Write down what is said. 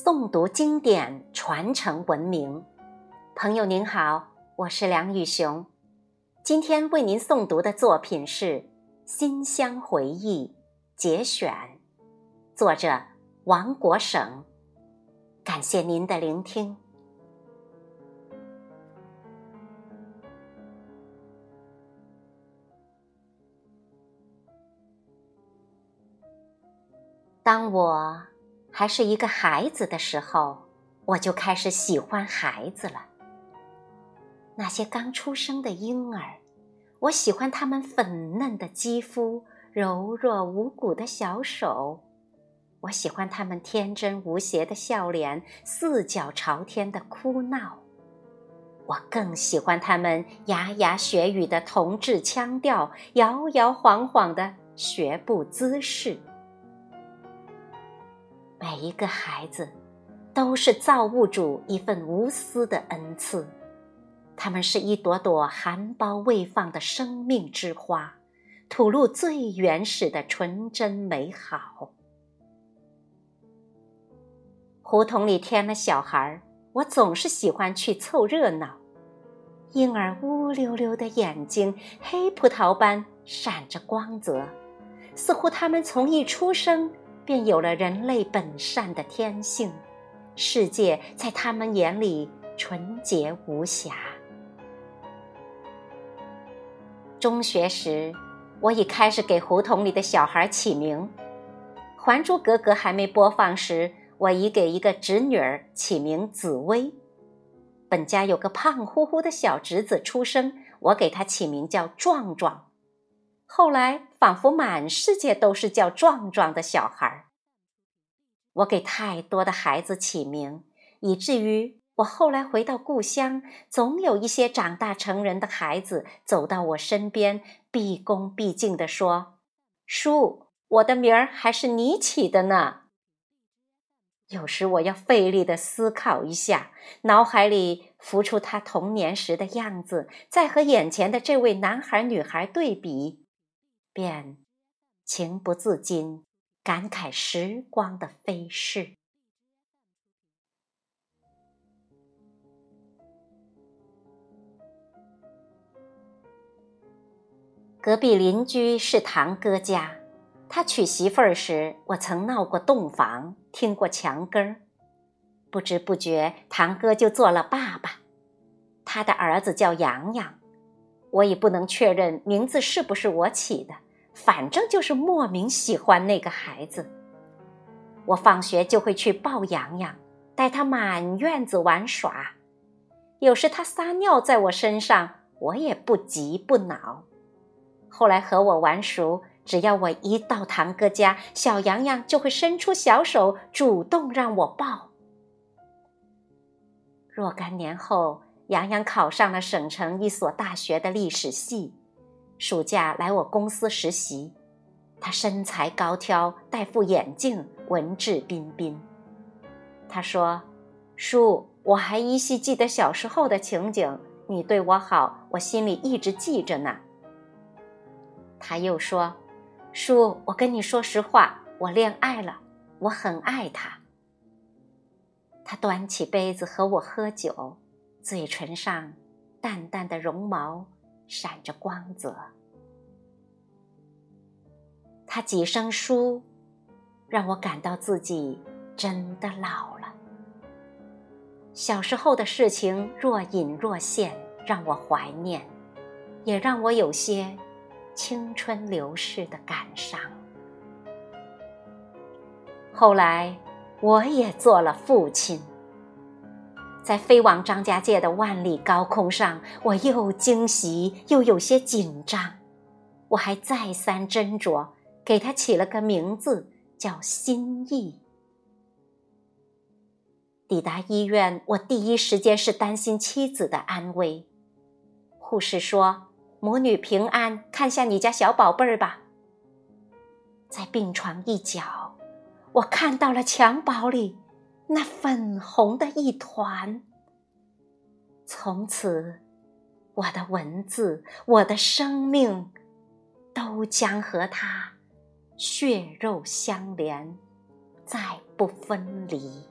诵读经典，传承文明。朋友您好，我是梁宇雄。今天为您诵读的作品是《新乡回忆》节选，作者王国省。感谢您的聆听。当我还是一个孩子的时候，我就开始喜欢孩子了。那些刚出生的婴儿，我喜欢他们粉嫩的肌肤、柔弱无骨的小手，我喜欢他们天真无邪的笑脸、四脚朝天的哭闹，我更喜欢他们牙牙学语的童稚腔调、摇摇晃晃的学步姿势。每一个孩子，都是造物主一份无私的恩赐，他们是一朵朵含苞未放的生命之花，吐露最原始的纯真美好。胡同里添了小孩，我总是喜欢去凑热闹。婴儿乌溜溜的眼睛，黑葡萄般闪着光泽，似乎他们从一出生。便有了人类本善的天性，世界在他们眼里纯洁无瑕。中学时，我已开始给胡同里的小孩起名，《还珠格格》还没播放时，我已给一个侄女儿起名紫薇。本家有个胖乎乎的小侄子出生，我给他起名叫壮壮。后来，仿佛满世界都是叫壮壮的小孩我给太多的孩子起名，以至于我后来回到故乡，总有一些长大成人的孩子走到我身边，毕恭毕敬地说：“叔，我的名儿还是你起的呢。”有时我要费力的思考一下，脑海里浮出他童年时的样子，再和眼前的这位男孩女孩对比。便情不自禁感慨时光的飞逝。隔壁邻居是堂哥家，他娶媳妇儿时，我曾闹过洞房，听过墙根儿。不知不觉，堂哥就做了爸爸，他的儿子叫洋洋，我也不能确认名字是不是我起的。反正就是莫名喜欢那个孩子。我放学就会去抱洋洋，带他满院子玩耍。有时他撒尿在我身上，我也不急不恼。后来和我玩熟，只要我一到堂哥家，小洋洋就会伸出小手，主动让我抱。若干年后，洋洋考上了省城一所大学的历史系。暑假来我公司实习，他身材高挑，戴副眼镜，文质彬彬。他说：“叔，我还依稀记得小时候的情景，你对我好，我心里一直记着呢。”他又说：“叔，我跟你说实话，我恋爱了，我很爱他。”他端起杯子和我喝酒，嘴唇上淡淡的绒毛。闪着光泽，他几声书，让我感到自己真的老了。小时候的事情若隐若现，让我怀念，也让我有些青春流逝的感伤。后来，我也做了父亲。在飞往张家界的万里高空上，我又惊喜又有些紧张。我还再三斟酌，给他起了个名字，叫心意。抵达医院，我第一时间是担心妻子的安危。护士说：“母女平安，看下你家小宝贝儿吧。”在病床一角，我看到了襁褓里。那粉红的一团，从此，我的文字，我的生命，都将和它血肉相连，再不分离。